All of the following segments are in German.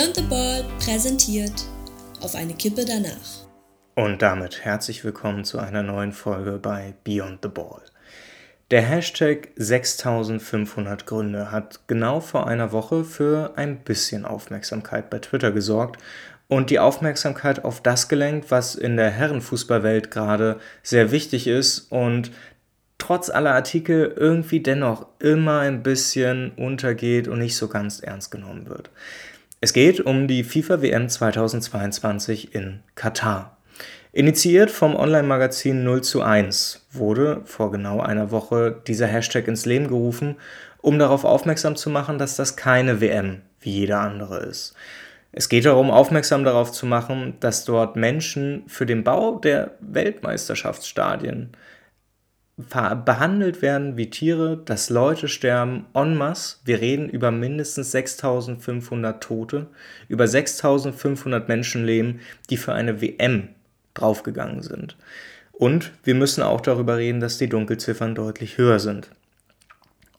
Beyond the Ball präsentiert auf eine Kippe danach. Und damit herzlich willkommen zu einer neuen Folge bei Beyond the Ball. Der Hashtag 6500 Gründe hat genau vor einer Woche für ein bisschen Aufmerksamkeit bei Twitter gesorgt und die Aufmerksamkeit auf das gelenkt, was in der Herrenfußballwelt gerade sehr wichtig ist und trotz aller Artikel irgendwie dennoch immer ein bisschen untergeht und nicht so ganz ernst genommen wird. Es geht um die FIFA WM 2022 in Katar. Initiiert vom Online-Magazin 0 zu 1 wurde vor genau einer Woche dieser Hashtag ins Leben gerufen, um darauf aufmerksam zu machen, dass das keine WM wie jeder andere ist. Es geht darum, aufmerksam darauf zu machen, dass dort Menschen für den Bau der Weltmeisterschaftsstadien behandelt werden wie Tiere, dass Leute sterben en masse. Wir reden über mindestens 6500 Tote, über 6500 Menschenleben, die für eine WM draufgegangen sind. Und wir müssen auch darüber reden, dass die Dunkelziffern deutlich höher sind.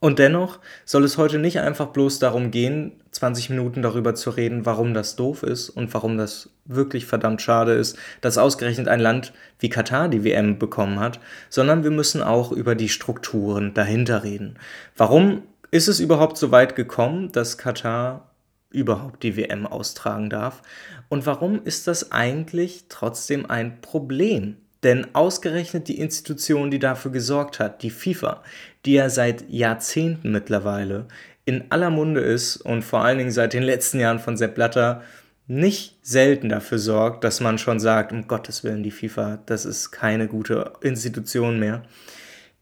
Und dennoch soll es heute nicht einfach bloß darum gehen, 20 Minuten darüber zu reden, warum das doof ist und warum das wirklich verdammt schade ist, dass ausgerechnet ein Land wie Katar die WM bekommen hat, sondern wir müssen auch über die Strukturen dahinter reden. Warum ist es überhaupt so weit gekommen, dass Katar überhaupt die WM austragen darf? Und warum ist das eigentlich trotzdem ein Problem? Denn ausgerechnet die Institution, die dafür gesorgt hat, die FIFA, die ja seit Jahrzehnten mittlerweile in aller Munde ist und vor allen Dingen seit den letzten Jahren von Sepp Blatter nicht selten dafür sorgt, dass man schon sagt, um Gottes Willen, die FIFA, das ist keine gute Institution mehr.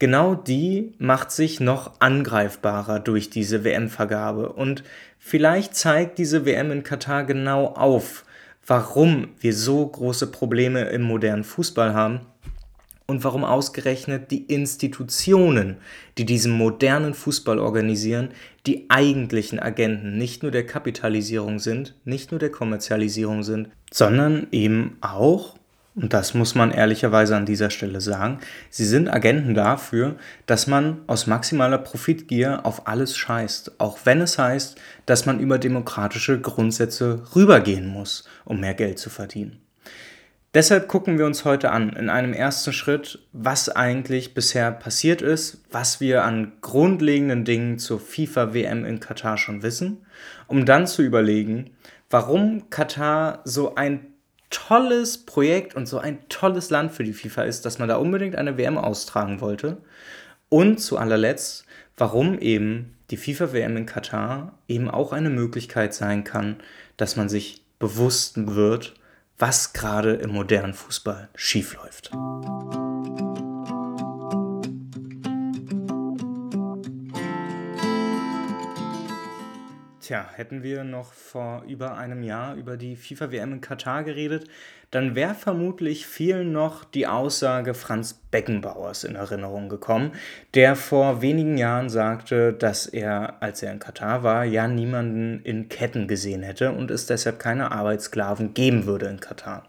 Genau die macht sich noch angreifbarer durch diese WM-Vergabe. Und vielleicht zeigt diese WM in Katar genau auf, warum wir so große Probleme im modernen Fußball haben und warum ausgerechnet die Institutionen, die diesen modernen Fußball organisieren, die eigentlichen Agenten nicht nur der Kapitalisierung sind, nicht nur der Kommerzialisierung sind, sondern eben auch, und das muss man ehrlicherweise an dieser Stelle sagen, sie sind Agenten dafür, dass man aus maximaler Profitgier auf alles scheißt, auch wenn es heißt, dass man über demokratische Grundsätze rübergehen muss, um mehr Geld zu verdienen. Deshalb gucken wir uns heute an, in einem ersten Schritt, was eigentlich bisher passiert ist, was wir an grundlegenden Dingen zur FIFA-WM in Katar schon wissen, um dann zu überlegen, warum Katar so ein tolles Projekt und so ein tolles Land für die FIFA ist, dass man da unbedingt eine WM austragen wollte. Und zu allerletzt, warum eben die FIFA-WM in Katar eben auch eine Möglichkeit sein kann, dass man sich bewusst wird, was gerade im modernen Fußball schiefläuft. Tja, hätten wir noch vor über einem Jahr über die FIFA-WM in Katar geredet, dann wäre vermutlich vielen noch die Aussage Franz Beckenbauers in Erinnerung gekommen, der vor wenigen Jahren sagte, dass er, als er in Katar war, ja niemanden in Ketten gesehen hätte und es deshalb keine Arbeitssklaven geben würde in Katar.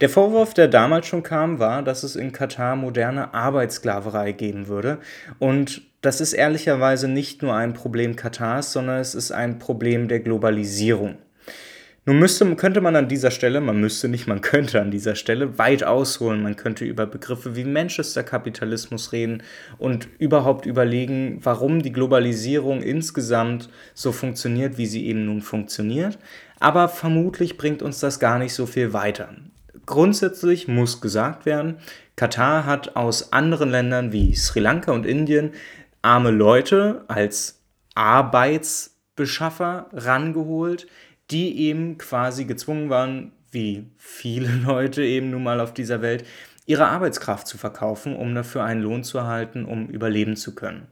Der Vorwurf, der damals schon kam, war, dass es in Katar moderne Arbeitssklaverei geben würde. Und das ist ehrlicherweise nicht nur ein Problem Katars, sondern es ist ein Problem der Globalisierung. Nun müsste, könnte man an dieser Stelle, man müsste nicht, man könnte an dieser Stelle weit ausholen. Man könnte über Begriffe wie Manchester-Kapitalismus reden und überhaupt überlegen, warum die Globalisierung insgesamt so funktioniert, wie sie eben nun funktioniert. Aber vermutlich bringt uns das gar nicht so viel weiter. Grundsätzlich muss gesagt werden, Katar hat aus anderen Ländern wie Sri Lanka und Indien arme Leute als Arbeitsbeschaffer rangeholt, die eben quasi gezwungen waren, wie viele Leute eben nun mal auf dieser Welt, ihre Arbeitskraft zu verkaufen, um dafür einen Lohn zu erhalten, um überleben zu können.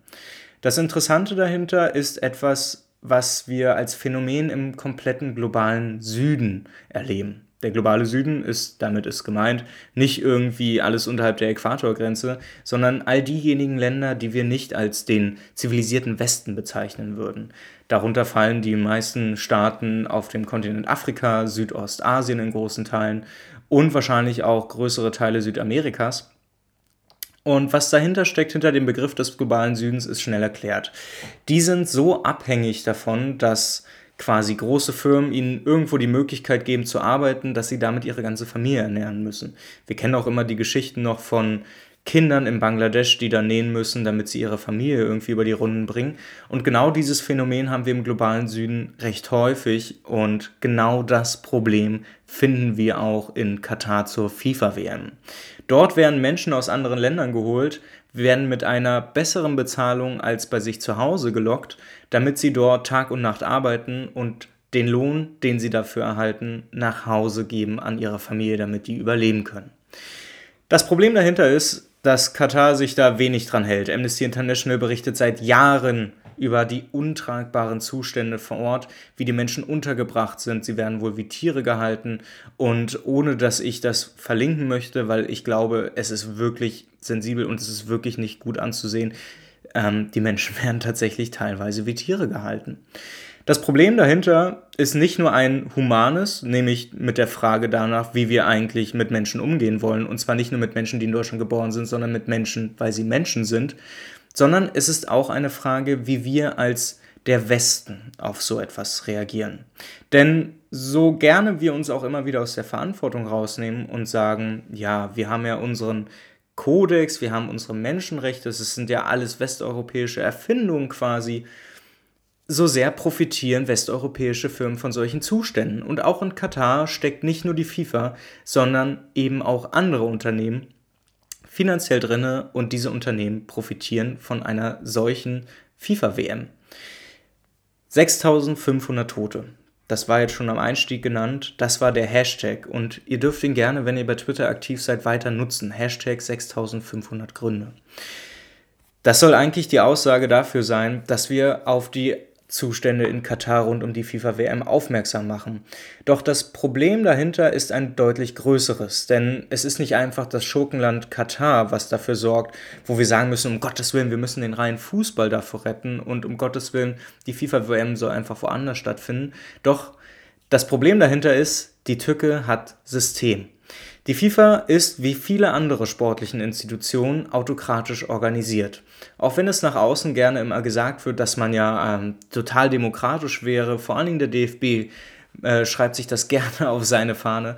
Das Interessante dahinter ist etwas, was wir als Phänomen im kompletten globalen Süden erleben. Der globale Süden ist, damit ist gemeint, nicht irgendwie alles unterhalb der Äquatorgrenze, sondern all diejenigen Länder, die wir nicht als den zivilisierten Westen bezeichnen würden. Darunter fallen die meisten Staaten auf dem Kontinent Afrika, Südostasien in großen Teilen und wahrscheinlich auch größere Teile Südamerikas. Und was dahinter steckt, hinter dem Begriff des globalen Südens, ist schnell erklärt. Die sind so abhängig davon, dass quasi große Firmen ihnen irgendwo die Möglichkeit geben zu arbeiten, dass sie damit ihre ganze Familie ernähren müssen. Wir kennen auch immer die Geschichten noch von Kindern in Bangladesch, die da nähen müssen, damit sie ihre Familie irgendwie über die Runden bringen. Und genau dieses Phänomen haben wir im globalen Süden recht häufig und genau das Problem finden wir auch in Katar zur FIFA-WM. Dort werden Menschen aus anderen Ländern geholt, werden mit einer besseren Bezahlung als bei sich zu Hause gelockt, damit sie dort Tag und Nacht arbeiten und den Lohn, den sie dafür erhalten, nach Hause geben an ihre Familie, damit die überleben können. Das Problem dahinter ist, dass Katar sich da wenig dran hält. Amnesty International berichtet seit Jahren über die untragbaren Zustände vor Ort, wie die Menschen untergebracht sind. Sie werden wohl wie Tiere gehalten. Und ohne dass ich das verlinken möchte, weil ich glaube, es ist wirklich sensibel und es ist wirklich nicht gut anzusehen, ähm, die Menschen werden tatsächlich teilweise wie Tiere gehalten. Das Problem dahinter ist nicht nur ein humanes, nämlich mit der Frage danach, wie wir eigentlich mit Menschen umgehen wollen. Und zwar nicht nur mit Menschen, die in Deutschland geboren sind, sondern mit Menschen, weil sie Menschen sind. Sondern es ist auch eine Frage, wie wir als der Westen auf so etwas reagieren. Denn so gerne wir uns auch immer wieder aus der Verantwortung rausnehmen und sagen, ja, wir haben ja unseren Kodex, wir haben unsere Menschenrechte, es sind ja alles westeuropäische Erfindungen quasi, so sehr profitieren westeuropäische Firmen von solchen Zuständen. Und auch in Katar steckt nicht nur die FIFA, sondern eben auch andere Unternehmen finanziell drinne und diese Unternehmen profitieren von einer solchen FIFA-WM. 6500 Tote. Das war jetzt schon am Einstieg genannt. Das war der Hashtag. Und ihr dürft ihn gerne, wenn ihr bei Twitter aktiv seid, weiter nutzen. Hashtag 6500 Gründe. Das soll eigentlich die Aussage dafür sein, dass wir auf die Zustände in Katar rund um die FIFA-WM aufmerksam machen. Doch das Problem dahinter ist ein deutlich größeres, denn es ist nicht einfach das Schurkenland Katar, was dafür sorgt, wo wir sagen müssen, um Gottes Willen, wir müssen den reinen Fußball davor retten und um Gottes Willen, die FIFA-WM soll einfach woanders stattfinden. Doch das Problem dahinter ist, die Tücke hat System. Die FIFA ist wie viele andere sportlichen Institutionen autokratisch organisiert. Auch wenn es nach außen gerne immer gesagt wird, dass man ja ähm, total demokratisch wäre, vor allen Dingen der DFB äh, schreibt sich das gerne auf seine Fahne.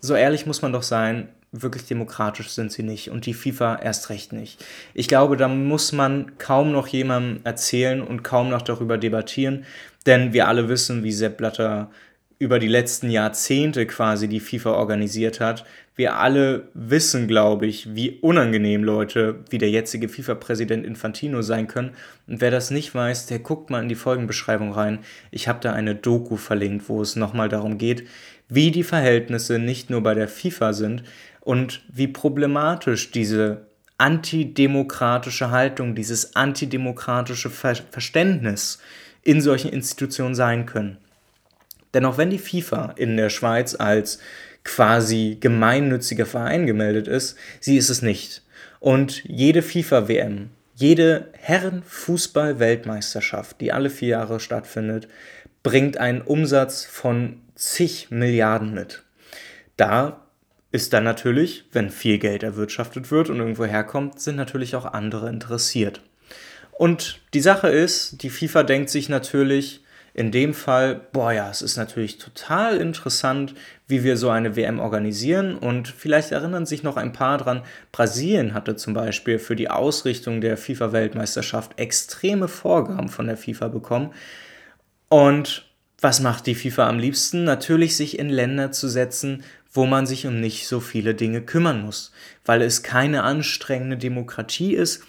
So ehrlich muss man doch sein, wirklich demokratisch sind sie nicht und die FIFA erst recht nicht. Ich glaube, da muss man kaum noch jemandem erzählen und kaum noch darüber debattieren, denn wir alle wissen, wie Sepp Blatter über die letzten Jahrzehnte quasi die FIFA organisiert hat. Wir alle wissen, glaube ich, wie unangenehm Leute wie der jetzige FIFA-Präsident Infantino sein können. Und wer das nicht weiß, der guckt mal in die Folgenbeschreibung rein. Ich habe da eine Doku verlinkt, wo es nochmal darum geht, wie die Verhältnisse nicht nur bei der FIFA sind und wie problematisch diese antidemokratische Haltung, dieses antidemokratische Ver Verständnis in solchen Institutionen sein können. Denn auch wenn die FIFA in der Schweiz als quasi gemeinnütziger Verein gemeldet ist, sie ist es nicht. Und jede FIFA-WM, jede Herrenfußball-Weltmeisterschaft, die alle vier Jahre stattfindet, bringt einen Umsatz von zig Milliarden mit. Da ist dann natürlich, wenn viel Geld erwirtschaftet wird und irgendwo herkommt, sind natürlich auch andere interessiert. Und die Sache ist, die FIFA denkt sich natürlich, in dem Fall, boah ja, es ist natürlich total interessant, wie wir so eine WM organisieren. Und vielleicht erinnern sich noch ein paar dran, Brasilien hatte zum Beispiel für die Ausrichtung der FIFA-Weltmeisterschaft extreme Vorgaben von der FIFA bekommen. Und was macht die FIFA am liebsten? Natürlich sich in Länder zu setzen, wo man sich um nicht so viele Dinge kümmern muss, weil es keine anstrengende Demokratie ist,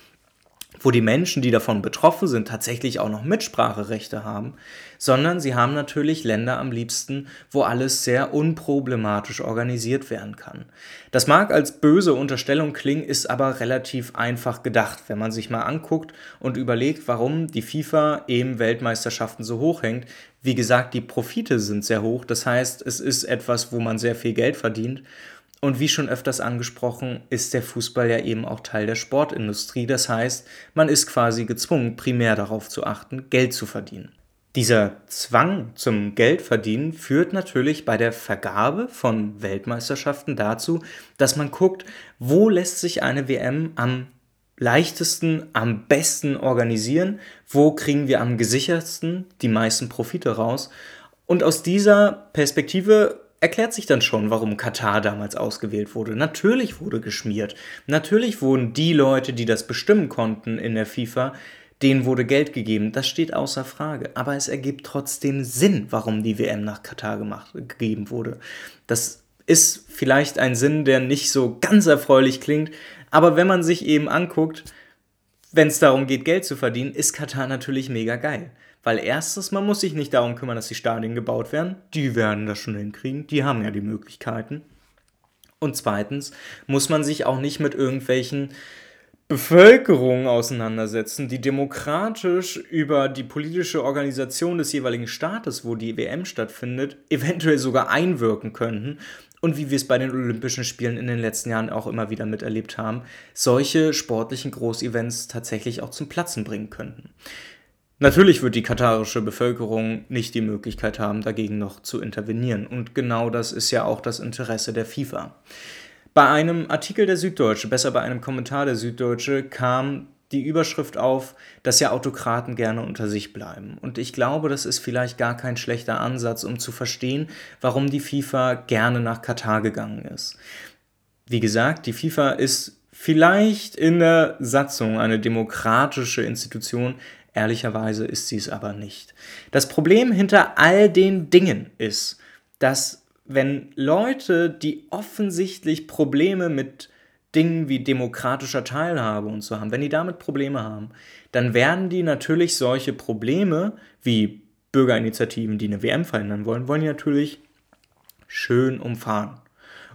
wo die Menschen, die davon betroffen sind, tatsächlich auch noch Mitspracherechte haben, sondern sie haben natürlich Länder am liebsten, wo alles sehr unproblematisch organisiert werden kann. Das mag als böse Unterstellung klingen, ist aber relativ einfach gedacht, wenn man sich mal anguckt und überlegt, warum die FIFA eben Weltmeisterschaften so hoch hängt. Wie gesagt, die Profite sind sehr hoch, das heißt, es ist etwas, wo man sehr viel Geld verdient und wie schon öfters angesprochen, ist der Fußball ja eben auch Teil der Sportindustrie. Das heißt, man ist quasi gezwungen, primär darauf zu achten, Geld zu verdienen. Dieser Zwang zum Geldverdienen führt natürlich bei der Vergabe von Weltmeisterschaften dazu, dass man guckt, wo lässt sich eine WM am leichtesten, am besten organisieren, wo kriegen wir am gesichertsten die meisten Profite raus Und aus dieser Perspektive erklärt sich dann schon, warum Katar damals ausgewählt wurde. Natürlich wurde geschmiert. Natürlich wurden die Leute, die das bestimmen konnten in der FIFA, denen wurde Geld gegeben. Das steht außer Frage. Aber es ergibt trotzdem Sinn, warum die WM nach Katar gemacht, gegeben wurde. Das ist vielleicht ein Sinn, der nicht so ganz erfreulich klingt. Aber wenn man sich eben anguckt, wenn es darum geht, Geld zu verdienen, ist Katar natürlich mega geil. Weil erstens, man muss sich nicht darum kümmern, dass die Stadien gebaut werden. Die werden das schon hinkriegen. Die haben ja die Möglichkeiten. Und zweitens muss man sich auch nicht mit irgendwelchen Bevölkerungen auseinandersetzen, die demokratisch über die politische Organisation des jeweiligen Staates, wo die WM stattfindet, eventuell sogar einwirken könnten. Und wie wir es bei den Olympischen Spielen in den letzten Jahren auch immer wieder miterlebt haben, solche sportlichen Großevents tatsächlich auch zum Platzen bringen könnten. Natürlich wird die katarische Bevölkerung nicht die Möglichkeit haben, dagegen noch zu intervenieren. Und genau das ist ja auch das Interesse der FIFA. Bei einem Artikel der Süddeutsche, besser bei einem Kommentar der Süddeutsche, kam die Überschrift auf, dass ja Autokraten gerne unter sich bleiben. Und ich glaube, das ist vielleicht gar kein schlechter Ansatz, um zu verstehen, warum die FIFA gerne nach Katar gegangen ist. Wie gesagt, die FIFA ist vielleicht in der Satzung eine demokratische Institution, Ehrlicherweise ist sie es aber nicht. Das Problem hinter all den Dingen ist, dass wenn Leute, die offensichtlich Probleme mit Dingen wie demokratischer Teilhabe und so haben, wenn die damit Probleme haben, dann werden die natürlich solche Probleme wie Bürgerinitiativen, die eine WM verhindern wollen, wollen die natürlich schön umfahren.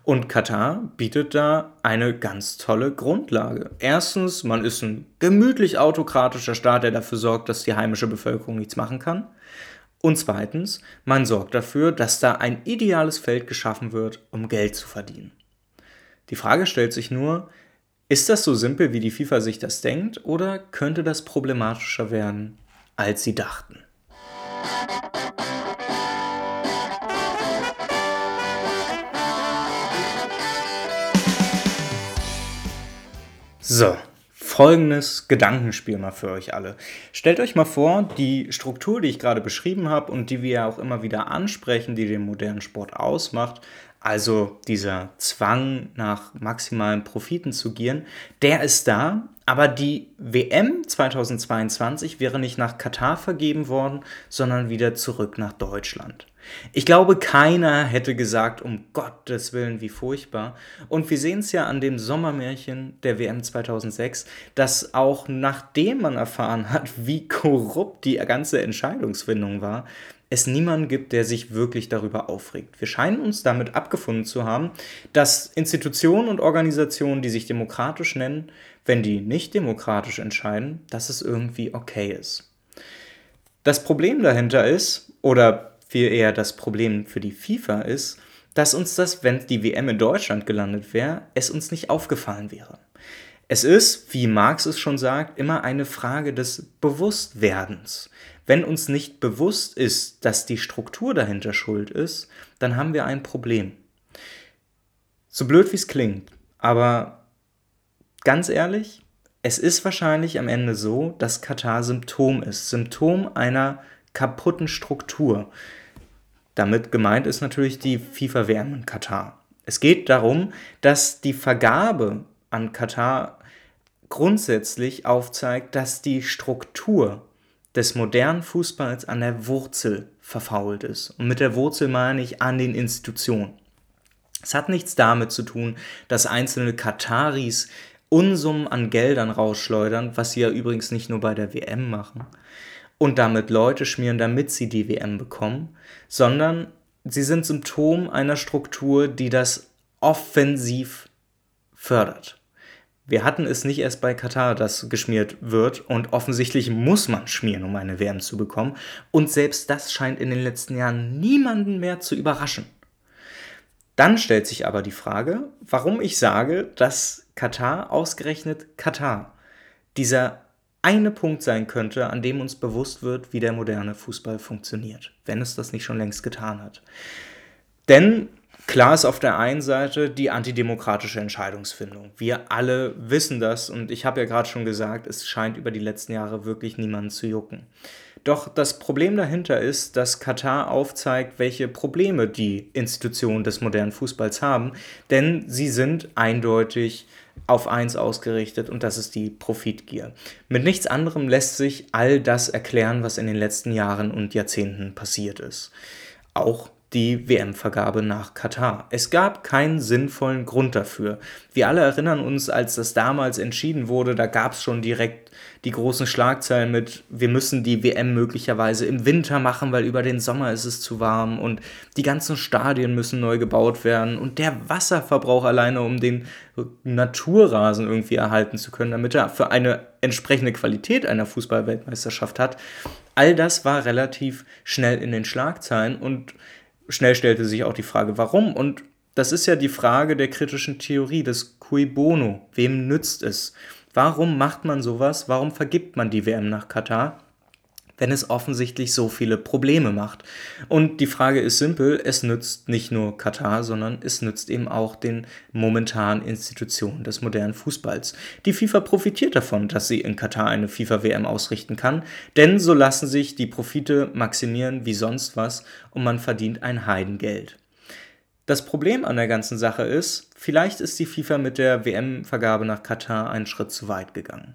Und Katar bietet da eine ganz tolle Grundlage. Erstens, man ist ein gemütlich autokratischer Staat, der dafür sorgt, dass die heimische Bevölkerung nichts machen kann. Und zweitens, man sorgt dafür, dass da ein ideales Feld geschaffen wird, um Geld zu verdienen. Die Frage stellt sich nur, ist das so simpel, wie die FIFA sich das denkt, oder könnte das problematischer werden, als sie dachten? So, folgendes Gedankenspiel mal für euch alle. Stellt euch mal vor, die Struktur, die ich gerade beschrieben habe und die wir ja auch immer wieder ansprechen, die den modernen Sport ausmacht, also dieser Zwang nach maximalen Profiten zu gieren, der ist da, aber die WM 2022 wäre nicht nach Katar vergeben worden, sondern wieder zurück nach Deutschland. Ich glaube, keiner hätte gesagt, um Gottes Willen, wie furchtbar. Und wir sehen es ja an dem Sommermärchen der WM 2006, dass auch nachdem man erfahren hat, wie korrupt die ganze Entscheidungsfindung war, es niemanden gibt, der sich wirklich darüber aufregt. Wir scheinen uns damit abgefunden zu haben, dass Institutionen und Organisationen, die sich demokratisch nennen, wenn die nicht demokratisch entscheiden, dass es irgendwie okay ist. Das Problem dahinter ist, oder viel eher das Problem für die FIFA ist, dass uns das, wenn die WM in Deutschland gelandet wäre, es uns nicht aufgefallen wäre. Es ist, wie Marx es schon sagt, immer eine Frage des Bewusstwerdens. Wenn uns nicht bewusst ist, dass die Struktur dahinter schuld ist, dann haben wir ein Problem. So blöd wie es klingt, aber ganz ehrlich, es ist wahrscheinlich am Ende so, dass Katar Symptom ist, Symptom einer kaputten Struktur. Damit gemeint ist natürlich die FIFA-WM in Katar. Es geht darum, dass die Vergabe an Katar grundsätzlich aufzeigt, dass die Struktur des modernen Fußballs an der Wurzel verfault ist. Und mit der Wurzel meine ich an den Institutionen. Es hat nichts damit zu tun, dass einzelne Kataris Unsummen an Geldern rausschleudern, was sie ja übrigens nicht nur bei der WM machen, und damit Leute schmieren, damit sie die WM bekommen, sondern sie sind Symptom einer Struktur, die das offensiv fördert. Wir hatten es nicht erst bei Katar, dass geschmiert wird und offensichtlich muss man schmieren, um eine WM zu bekommen. Und selbst das scheint in den letzten Jahren niemanden mehr zu überraschen. Dann stellt sich aber die Frage, warum ich sage, dass Katar ausgerechnet Katar dieser eine Punkt sein könnte, an dem uns bewusst wird, wie der moderne Fußball funktioniert, wenn es das nicht schon längst getan hat. Denn Klar ist auf der einen Seite die antidemokratische Entscheidungsfindung. Wir alle wissen das und ich habe ja gerade schon gesagt, es scheint über die letzten Jahre wirklich niemanden zu jucken. Doch das Problem dahinter ist, dass Katar aufzeigt, welche Probleme die Institutionen des modernen Fußballs haben, denn sie sind eindeutig auf eins ausgerichtet und das ist die Profitgier. Mit nichts anderem lässt sich all das erklären, was in den letzten Jahren und Jahrzehnten passiert ist. Auch die WM-Vergabe nach Katar. Es gab keinen sinnvollen Grund dafür. Wir alle erinnern uns, als das damals entschieden wurde, da gab es schon direkt die großen Schlagzeilen mit, wir müssen die WM möglicherweise im Winter machen, weil über den Sommer ist es zu warm und die ganzen Stadien müssen neu gebaut werden und der Wasserverbrauch alleine, um den Naturrasen irgendwie erhalten zu können, damit er für eine entsprechende Qualität einer Fußballweltmeisterschaft hat. All das war relativ schnell in den Schlagzeilen und schnell stellte sich auch die Frage, warum? Und das ist ja die Frage der kritischen Theorie, des Cui Bono. Wem nützt es? Warum macht man sowas? Warum vergibt man die WM nach Katar? Wenn es offensichtlich so viele Probleme macht. Und die Frage ist simpel, es nützt nicht nur Katar, sondern es nützt eben auch den momentanen Institutionen des modernen Fußballs. Die FIFA profitiert davon, dass sie in Katar eine FIFA-WM ausrichten kann, denn so lassen sich die Profite maximieren wie sonst was und man verdient ein Heidengeld. Das Problem an der ganzen Sache ist, vielleicht ist die FIFA mit der WM-Vergabe nach Katar einen Schritt zu weit gegangen.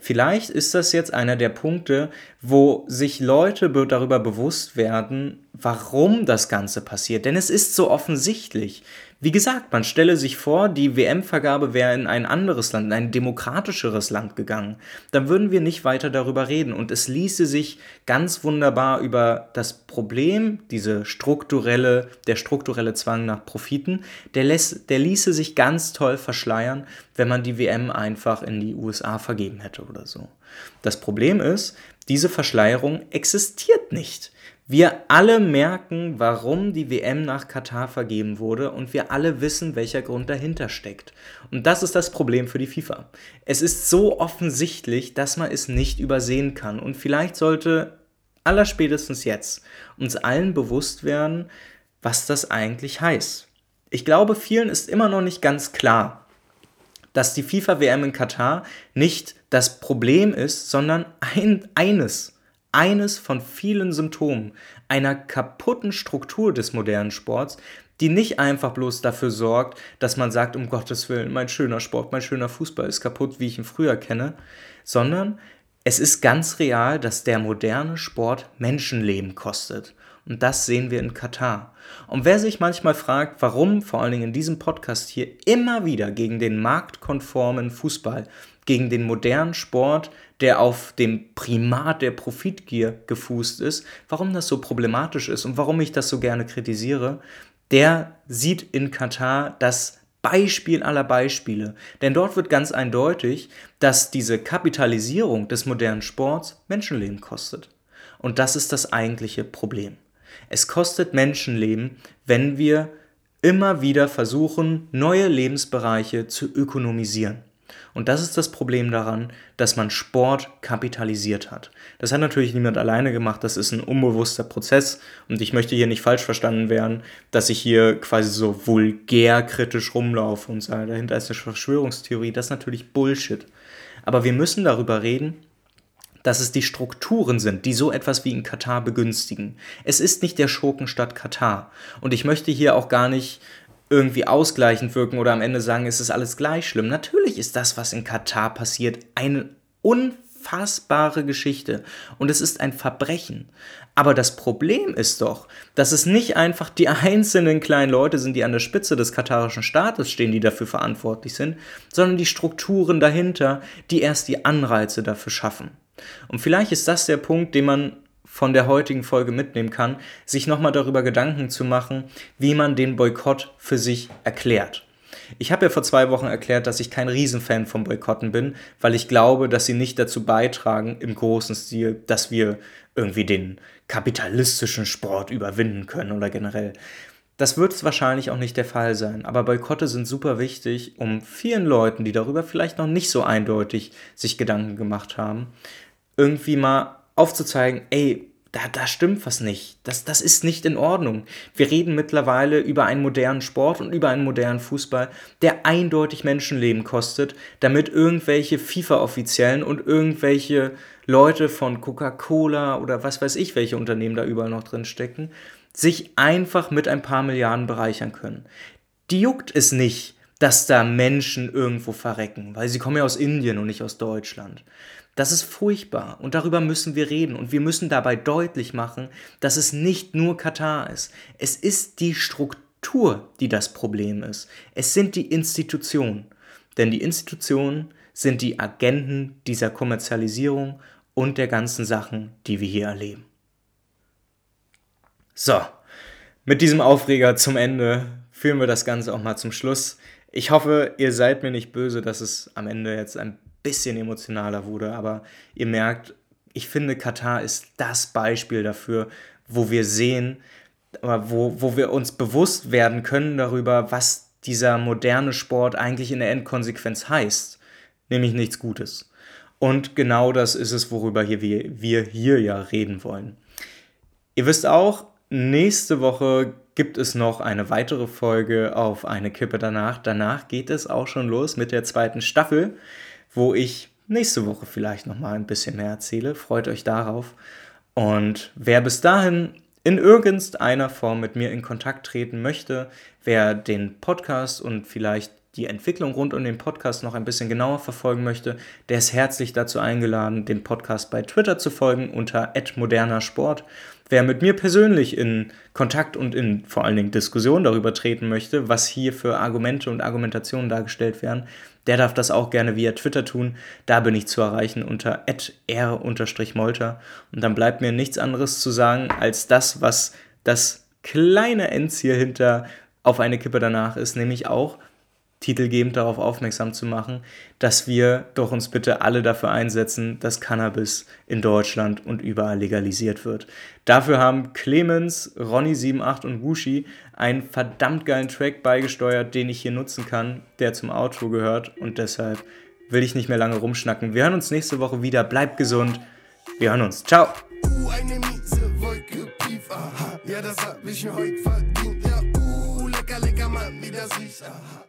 Vielleicht ist das jetzt einer der Punkte, wo sich Leute darüber bewusst werden, warum das Ganze passiert. Denn es ist so offensichtlich. Wie gesagt, man stelle sich vor, die WM-Vergabe wäre in ein anderes Land, in ein demokratischeres Land gegangen. Dann würden wir nicht weiter darüber reden. Und es ließe sich ganz wunderbar über das Problem, diese strukturelle, der strukturelle Zwang nach Profiten, der, lässt, der ließe sich ganz toll verschleiern, wenn man die WM einfach in die USA vergeben hätte oder so. Das Problem ist, diese Verschleierung existiert nicht. Wir alle merken, warum die WM nach Katar vergeben wurde und wir alle wissen, welcher Grund dahinter steckt. Und das ist das Problem für die FIFA. Es ist so offensichtlich, dass man es nicht übersehen kann. Und vielleicht sollte allerspätestens jetzt uns allen bewusst werden, was das eigentlich heißt. Ich glaube, vielen ist immer noch nicht ganz klar, dass die FIFA-WM in Katar nicht das Problem ist, sondern ein, eines eines von vielen Symptomen einer kaputten Struktur des modernen Sports, die nicht einfach bloß dafür sorgt, dass man sagt, um Gottes Willen, mein schöner Sport, mein schöner Fußball ist kaputt, wie ich ihn früher kenne, sondern es ist ganz real, dass der moderne Sport Menschenleben kostet. Und das sehen wir in Katar. Und wer sich manchmal fragt, warum vor allen Dingen in diesem Podcast hier immer wieder gegen den marktkonformen Fußball, gegen den modernen Sport, der auf dem Primat der Profitgier gefußt ist, warum das so problematisch ist und warum ich das so gerne kritisiere, der sieht in Katar das Beispiel aller Beispiele. Denn dort wird ganz eindeutig, dass diese Kapitalisierung des modernen Sports Menschenleben kostet. Und das ist das eigentliche Problem. Es kostet Menschenleben, wenn wir immer wieder versuchen, neue Lebensbereiche zu ökonomisieren. Und das ist das Problem daran, dass man Sport kapitalisiert hat. Das hat natürlich niemand alleine gemacht, das ist ein unbewusster Prozess und ich möchte hier nicht falsch verstanden werden, dass ich hier quasi so vulgär kritisch rumlaufe und sage, dahinter ist eine Verschwörungstheorie. Das ist natürlich Bullshit. Aber wir müssen darüber reden, dass es die Strukturen sind, die so etwas wie in Katar begünstigen. Es ist nicht der Schurkenstadt Katar. Und ich möchte hier auch gar nicht irgendwie ausgleichend wirken oder am Ende sagen, es ist alles gleich schlimm. Natürlich ist das, was in Katar passiert, eine unfassbare Geschichte und es ist ein Verbrechen. Aber das Problem ist doch, dass es nicht einfach die einzelnen kleinen Leute sind, die an der Spitze des katarischen Staates stehen, die dafür verantwortlich sind, sondern die Strukturen dahinter, die erst die Anreize dafür schaffen. Und vielleicht ist das der Punkt, den man von der heutigen Folge mitnehmen kann, sich nochmal darüber Gedanken zu machen, wie man den Boykott für sich erklärt. Ich habe ja vor zwei Wochen erklärt, dass ich kein Riesenfan vom Boykotten bin, weil ich glaube, dass sie nicht dazu beitragen, im großen Stil, dass wir irgendwie den kapitalistischen Sport überwinden können oder generell. Das wird es wahrscheinlich auch nicht der Fall sein, aber Boykotte sind super wichtig, um vielen Leuten, die darüber vielleicht noch nicht so eindeutig sich Gedanken gemacht haben, irgendwie mal aufzuzeigen, ey, da, da stimmt was nicht. Das, das ist nicht in Ordnung. Wir reden mittlerweile über einen modernen Sport und über einen modernen Fußball, der eindeutig Menschenleben kostet, damit irgendwelche FIFA-Offiziellen und irgendwelche Leute von Coca-Cola oder was weiß ich, welche Unternehmen da überall noch drin stecken, sich einfach mit ein paar Milliarden bereichern können. Die juckt es nicht, dass da Menschen irgendwo verrecken, weil sie kommen ja aus Indien und nicht aus Deutschland. Das ist furchtbar und darüber müssen wir reden und wir müssen dabei deutlich machen, dass es nicht nur Katar ist. Es ist die Struktur, die das Problem ist. Es sind die Institutionen. Denn die Institutionen sind die Agenten dieser Kommerzialisierung und der ganzen Sachen, die wir hier erleben. So, mit diesem Aufreger zum Ende führen wir das Ganze auch mal zum Schluss. Ich hoffe, ihr seid mir nicht böse, dass es am Ende jetzt ein bisschen emotionaler wurde, aber ihr merkt, ich finde, Katar ist das Beispiel dafür, wo wir sehen, wo, wo wir uns bewusst werden können darüber, was dieser moderne Sport eigentlich in der Endkonsequenz heißt, nämlich nichts Gutes. Und genau das ist es, worüber hier wir, wir hier ja reden wollen. Ihr wisst auch, nächste Woche gibt es noch eine weitere Folge auf eine Kippe danach. Danach geht es auch schon los mit der zweiten Staffel wo ich nächste Woche vielleicht noch mal ein bisschen mehr erzähle. Freut euch darauf. Und wer bis dahin in irgendeiner Form mit mir in Kontakt treten möchte, wer den Podcast und vielleicht die Entwicklung rund um den Podcast noch ein bisschen genauer verfolgen möchte, der ist herzlich dazu eingeladen, den Podcast bei Twitter zu folgen unter @modernersport. Wer mit mir persönlich in Kontakt und in vor allen Dingen Diskussion darüber treten möchte, was hier für Argumente und Argumentationen dargestellt werden, der darf das auch gerne via Twitter tun. Da bin ich zu erreichen unter r-molter. Und dann bleibt mir nichts anderes zu sagen als das, was das kleine Endziel hinter auf eine Kippe danach ist, nämlich auch titelgebend darauf aufmerksam zu machen, dass wir doch uns bitte alle dafür einsetzen, dass Cannabis in Deutschland und überall legalisiert wird. Dafür haben Clemens, Ronny78 und Wushi einen verdammt geilen Track beigesteuert, den ich hier nutzen kann, der zum Outro gehört und deshalb will ich nicht mehr lange rumschnacken. Wir hören uns nächste Woche wieder. Bleibt gesund. Wir hören uns. Ciao. Uh, eine miese Wolke, pief, aha. Ja, das hab ich mir heute verdient. Ja, uh, lecker, lecker, Mann, wie das aha.